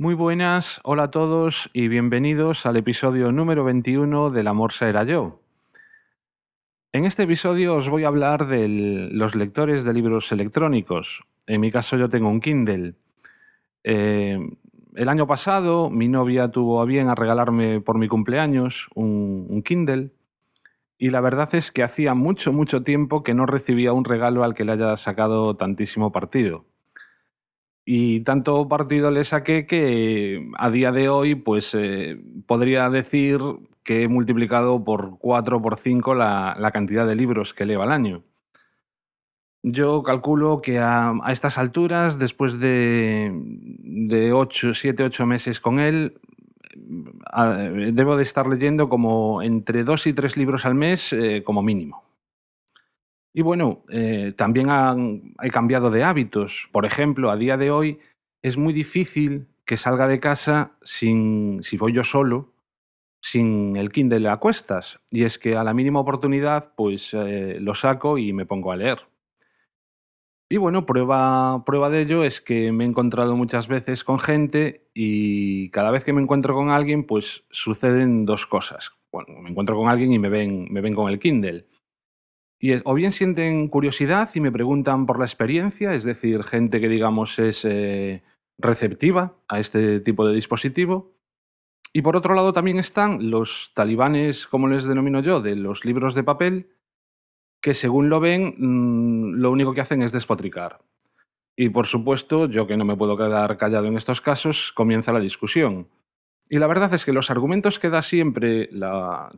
Muy buenas, hola a todos y bienvenidos al episodio número 21 del Amor Era yo. En este episodio os voy a hablar de los lectores de libros electrónicos. En mi caso yo tengo un Kindle. Eh, el año pasado mi novia tuvo a bien a regalarme por mi cumpleaños un Kindle y la verdad es que hacía mucho, mucho tiempo que no recibía un regalo al que le haya sacado tantísimo partido. Y tanto partido le saqué que a día de hoy, pues eh, podría decir que he multiplicado por 4 o por 5 la, cantidad de libros que leo al año. Yo calculo que a, estas alturas, después de, de 8, 7, 8 meses con él, debo de estar leyendo como entre 2 y 3 libros al mes eh, como mínimo. Y bueno, eh, también he cambiado de hábitos. Por ejemplo, a día de hoy es muy difícil que salga de casa sin, si voy yo solo, sin el Kindle a cuestas. Y es que a la mínima oportunidad, pues eh, lo saco y me pongo a leer. Y bueno, prueba, prueba de ello es que me he encontrado muchas veces con gente y cada vez que me encuentro con alguien, pues suceden dos cosas. Bueno, me encuentro con alguien y me ven, me ven con el Kindle. Y o bien sienten curiosidad y me preguntan por la experiencia, es decir, gente que digamos es eh, receptiva a este tipo de dispositivo. Y por otro lado también están los talibanes, como les denomino yo, de los libros de papel, que según lo ven, mm, lo único que hacen es despotricar. Y por supuesto, yo que no me puedo quedar callado en estos casos, comienza la discusión. Y la verdad es que los argumentos que da siempre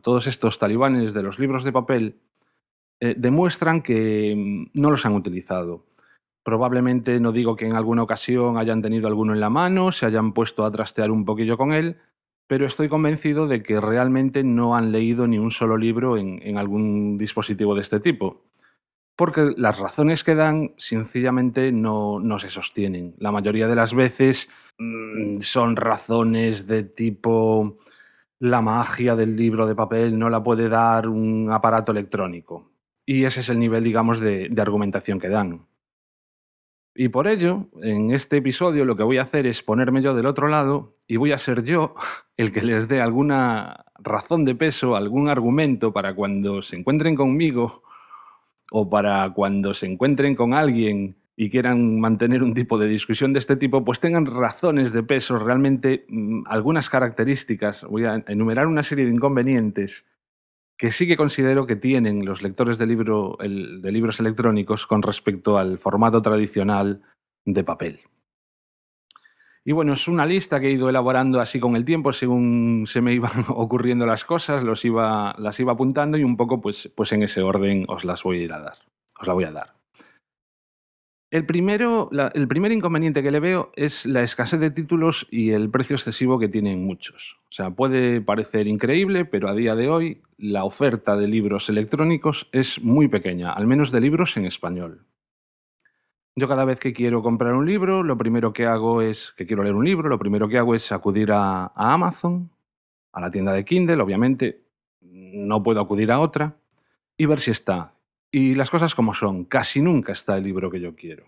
todos estos talibanes de los libros de papel eh, demuestran que mm, no los han utilizado. Probablemente no digo que en alguna ocasión hayan tenido alguno en la mano, se hayan puesto a trastear un poquillo con él, pero estoy convencido de que realmente no han leído ni un solo libro en, algún dispositivo de este tipo. Porque las razones que dan sencillamente no, no se sostienen. La mayoría de las veces mm, son razones de tipo la magia del libro de papel no la puede dar un aparato electrónico. Y ese es el nivel, digamos, de, argumentación que dan. Y por ello, en este episodio lo que voy a hacer es ponerme yo del otro lado y voy a ser yo el que les dé alguna razón de peso, algún argumento para cuando se encuentren conmigo o para cuando se encuentren con alguien y quieran mantener un tipo de discusión de este tipo, pues tengan razones de peso, realmente mm, algunas características. Voy a enumerar una serie de inconvenientes que sí que considero que tienen los lectores de, de libros electrónicos con respecto al formato tradicional de papel. Y bueno, es una lista que he ido elaborando así con el tiempo, según se me iban ocurriendo las cosas, los iba, las iba apuntando y un poco pues, pues en ese orden os las voy a ir a dar. Os la voy a dar. El, primero, el primer inconveniente que le veo es la escasez de títulos y el precio excesivo que tienen muchos. O sea, puede parecer increíble, pero a día de hoy la oferta de libros electrónicos es muy pequeña, al menos de libros en español. Yo cada vez que quiero comprar un libro, lo primero que hago es, que quiero leer un libro, lo primero que hago es acudir a, a Amazon, a la tienda de Kindle, obviamente no puedo acudir a otra, y ver si está. Y las cosas como son, casi nunca está el libro que yo quiero.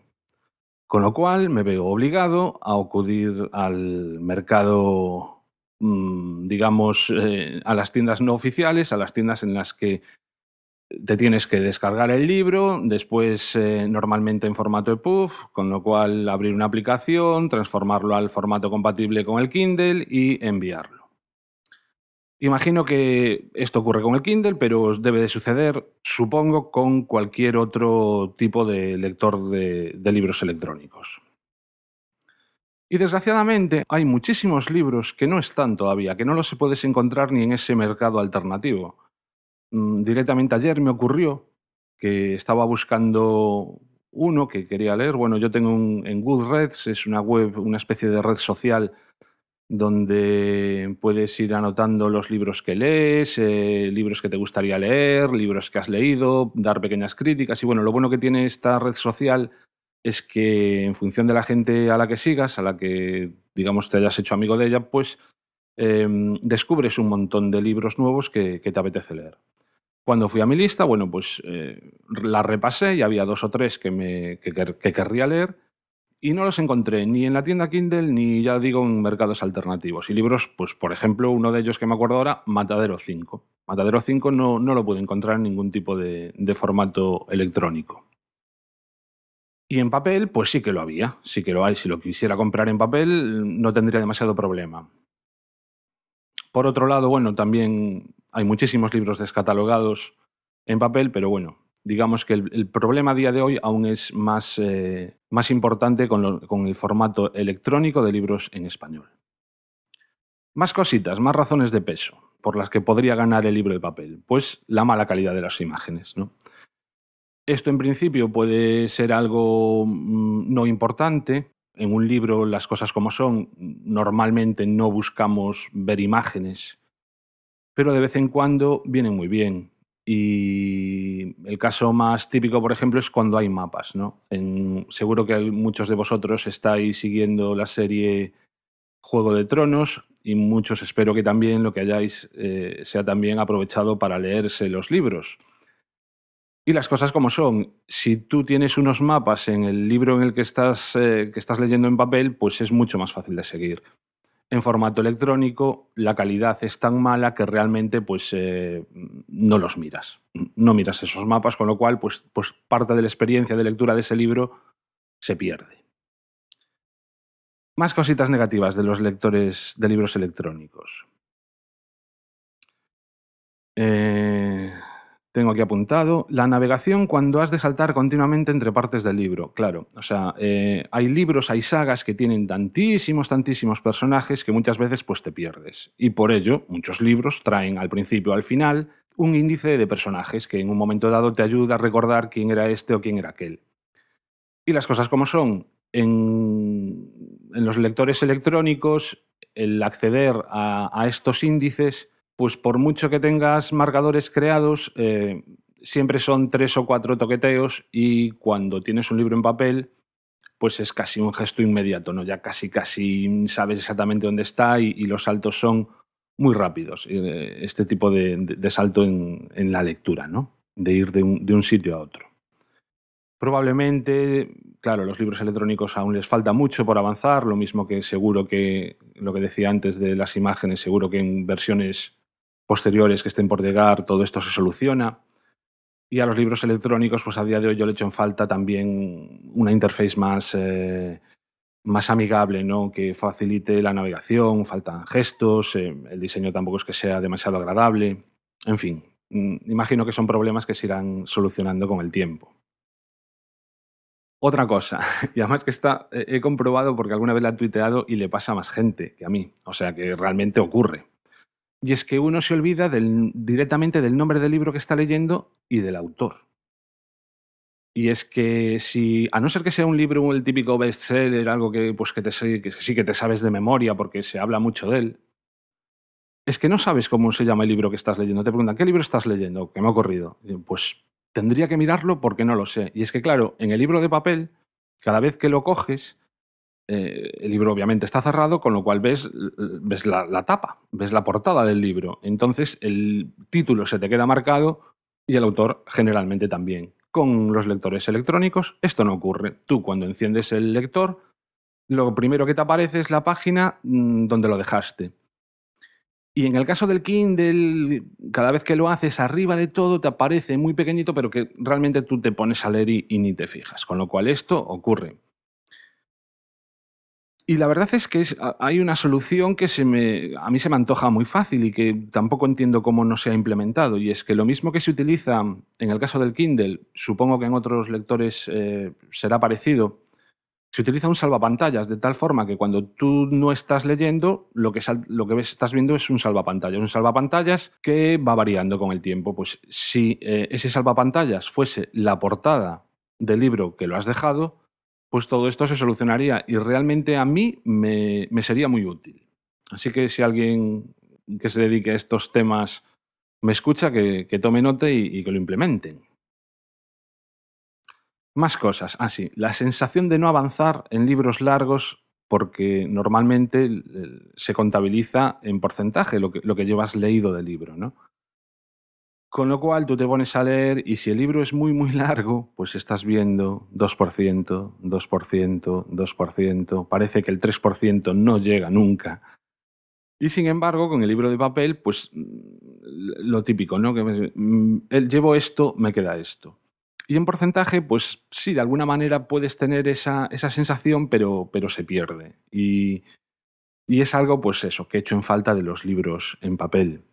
Con lo cual me veo obligado a acudir al mercado, mm, digamos, eh, a las tiendas no oficiales, a las tiendas en las que te tienes que descargar el libro, después eh, normalmente en formato EPUB, con lo cual abrir una aplicación, transformarlo al formato compatible con el Kindle y enviarlo. Imagino que esto ocurre con el Kindle, pero debe de suceder, supongo, con cualquier otro tipo de lector de, libros electrónicos. Y desgraciadamente hay muchísimos libros que no están todavía, que no los puedes encontrar ni en ese mercado alternativo. Mm, directamente ayer me ocurrió que estaba buscando uno que quería leer. Bueno, yo tengo un, en Goodreads, es una web, una especie de red social donde puedes ir anotando los libros que lees, eh, libros que te gustaría leer, libros que has leído, dar pequeñas críticas. Y bueno, lo bueno que tiene esta red social es que en función de la gente a la que sigas, a la que digamos te hayas hecho amigo de ella, pues em, descubres un montón de libros nuevos que, te apetece leer. Cuando fui a mi lista, bueno, pues eh, la repasé y había dos o tres que, me, que querría leer y no los encontré ni en la tienda Kindle ni ya digo en mercados alternativos. Y libros, pues por ejemplo, uno de ellos que me acuerdo ahora, Matadero 5. Matadero 5 no, no lo pude encontrar en ningún tipo de, de formato electrónico. Y en papel, pues sí que lo había, sí que lo hay. Si lo quisiera comprar en papel, no tendría demasiado problema. Por otro lado, bueno, también hay muchísimos libros descatalogados en papel, pero bueno, digamos que el, problema a día de hoy aún es más, eh, más importante con, con, el formato electrónico de libros en español. Más cositas, más razones de peso por las que podría ganar el libro de papel. Pues la mala calidad de las imágenes. ¿no? Esto en principio puede ser algo mm, no importante. En un libro las cosas como son, normalmente no buscamos ver imágenes, pero de vez en cuando vienen muy bien. Y el caso más típico, por ejemplo, es cuando hay mapas. ¿no? seguro que muchos de vosotros estáis siguiendo la serie Juego de Tronos y muchos espero que también lo que hayáis eh, sea también aprovechado para leerse los libros. Y las cosas como son, si tú tienes unos mapas en el libro en el que estás, eh, que estás leyendo en papel, pues es mucho más fácil de seguir en formato electrónico la calidad es tan mala que realmente pues, eh, no los miras. No miras esos mapas, con lo cual pues, pues parte de la experiencia de lectura de ese libro se pierde. Más cositas negativas de los lectores de libros electrónicos. Eh, tengo aquí apuntado, la navegación cuando has de saltar continuamente entre partes del libro. Claro, o sea, eh, hay libros, hay sagas que tienen tantísimos, tantísimos personajes que muchas veces pues te pierdes. Y por ello, muchos libros traen al principio al final un índice de personajes que en un momento dado te ayuda a recordar quién era este o quién era aquel. Y las cosas como son, en, los lectores electrónicos, el acceder a estos índices pues por mucho que tengas marcadores creados, eh, siempre son tres o cuatro toqueteos y cuando tienes un libro en papel, pues es casi un gesto inmediato, ¿no? Ya casi, casi sabes exactamente dónde está y, los saltos son muy rápidos. Eh, este tipo de, salto en, la lectura, ¿no? De ir de un, sitio a otro. Probablemente, claro, los libros electrónicos aún les falta mucho por avanzar, lo mismo que seguro que lo que decía antes de las imágenes, seguro que en versiones posteriores que estén por llegar, todo esto se soluciona. Y a los libros electrónicos, pues a día de hoy yo le echo en falta también una interface más, eh, más amigable, ¿no? que facilite la navegación, faltan gestos, eh, el diseño tampoco es que sea demasiado agradable. En fin, mm, imagino que son problemas que se irán solucionando con el tiempo. Otra cosa, y además que está, he comprobado porque alguna vez la he tuiteado y le pasa a más gente que a mí, o sea que realmente ocurre. Y es que uno se olvida directamente del nombre del libro que está leyendo y del autor. Y es que si, a no ser que sea un libro, el típico bestseller, algo que, pues que, te, que sí que te sabes de memoria porque se habla mucho de él, es que no sabes cómo se llama el libro que estás leyendo. Te preguntan, ¿qué libro estás leyendo? ¿Qué me ha ocurrido? Pues tendría que mirarlo porque no lo sé. Y es que, claro, en el libro de papel, cada vez que lo coges, eh, el libro obviamente está cerrado, con lo cual ves, ves la, tapa, ves la portada del libro. Entonces el título se te queda marcado y el autor generalmente también. Con los lectores electrónicos esto no ocurre. Tú cuando enciendes el lector, lo primero que te aparece es la página mm, donde lo dejaste. Y en el caso del Kindle, cada vez que lo haces arriba de todo te aparece muy pequeñito, pero que realmente tú te pones a leer y ni te fijas. Con lo cual esto ocurre. Y la verdad es que hay una solución que se me, a mí se me antoja muy fácil y que tampoco entiendo cómo no se ha implementado. Y es que lo mismo que se utiliza en el caso del Kindle, supongo que en otros lectores eh, será parecido, se utiliza un salvapantallas de tal forma que cuando tú no estás leyendo, lo que, lo que ves, estás viendo es un salvapantallas. Un salvapantallas que va variando con el tiempo. Pues si eh, ese salvapantallas fuese la portada del libro que lo has dejado, pues todo esto se solucionaría y realmente a mí me, sería muy útil. Así que si alguien que se dedique a estos temas me escucha, que, tome nota y, que lo implementen. Más cosas. Ah, sí. La sensación de no avanzar en libros largos porque normalmente se contabiliza en porcentaje lo que, lo que llevas leído del libro. ¿no? Con lo cual tú te pones a leer y si el libro es muy, muy largo, pues estás viendo 2%, 2%, 2%. Parece que el 3% no llega nunca. Y sin embargo, con el libro de papel, pues lo típico, ¿no? Que mm, llevo esto, me queda esto. Y en porcentaje, pues sí, de alguna manera puedes tener esa, esa sensación, pero, pero se pierde. Y, y es algo, pues eso, que he hecho en falta de los libros en papel.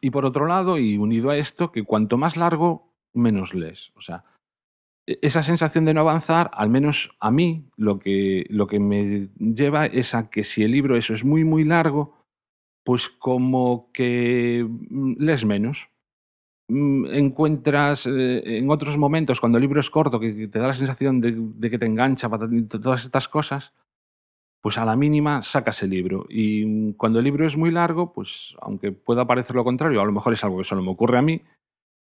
Y por otro lado, y unido a esto, que cuanto más largo, menos lees. O sea, e-, esa sensación de no avanzar, al menos a mí, lo que, lo que me lleva es a que si el libro eso es muy, muy largo, pues como que mm, lees menos. Mm, encuentras eh, en otros momentos, cuando el libro es corto, que te da la sensación de, de que te engancha para todas estas cosas, pues a la mínima sacas el libro. Y cuando el libro es muy largo, pues aunque pueda parecer lo contrario, a lo mejor es algo que solo me ocurre a mí,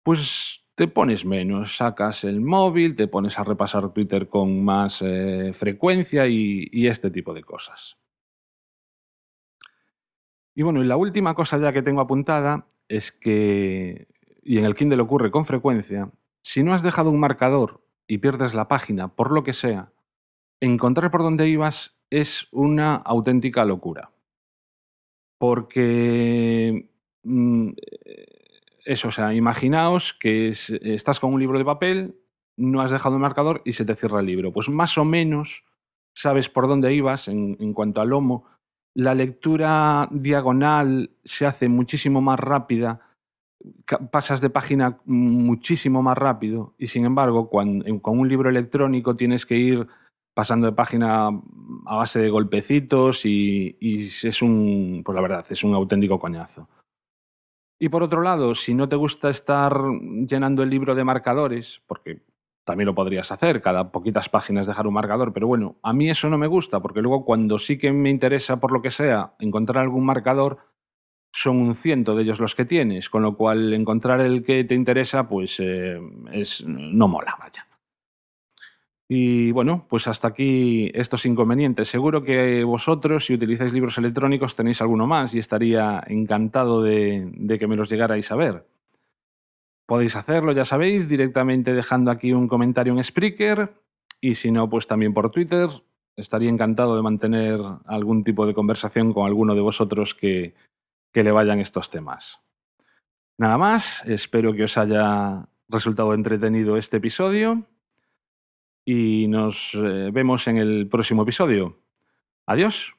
pues te pones menos, sacas el móvil, te pones a repasar Twitter con más eh, frecuencia y, y este tipo de cosas. Y bueno, y la última cosa ya que tengo apuntada es que, y en el Kindle ocurre con frecuencia, si no has dejado un marcador y pierdes la página por lo que sea, encontrar por dónde ibas es una auténtica locura. Porque mm, eso, o sea, imaginaos que estás con un libro de papel, no has dejado el marcador y se te cierra el libro. Pues más o menos sabes por dónde ibas en, en cuanto al lomo. La lectura diagonal se hace muchísimo más rápida, pasas de página muchísimo más rápido y sin embargo con un libro electrónico tienes que ir pasando de página a base de golpecitos y, es un, pues la verdad, es un auténtico coñazo. Y por otro lado, si no te gusta estar llenando el libro de marcadores, porque también lo podrías hacer, cada poquitas páginas dejar un marcador, pero bueno, a mí eso no me gusta, porque luego cuando sí que me interesa, por lo que sea, encontrar algún marcador, son un ciento de ellos los que tienes, con lo cual encontrar el que te interesa, pues eh, es, no mola, vaya. Y bueno, pues hasta aquí estos inconvenientes. Seguro que vosotros, si utilizáis libros electrónicos, tenéis alguno más y estaría encantado de, que me los llegarais a ver. Podéis hacerlo, ya sabéis, directamente dejando aquí un comentario en Spreaker y si no, pues también por Twitter. Estaría encantado de mantener algún tipo de conversación con alguno de vosotros que, que le vayan estos temas. Nada más, espero que os haya resultado entretenido este episodio y nos eh, vemos en el próximo episodio. Adiós.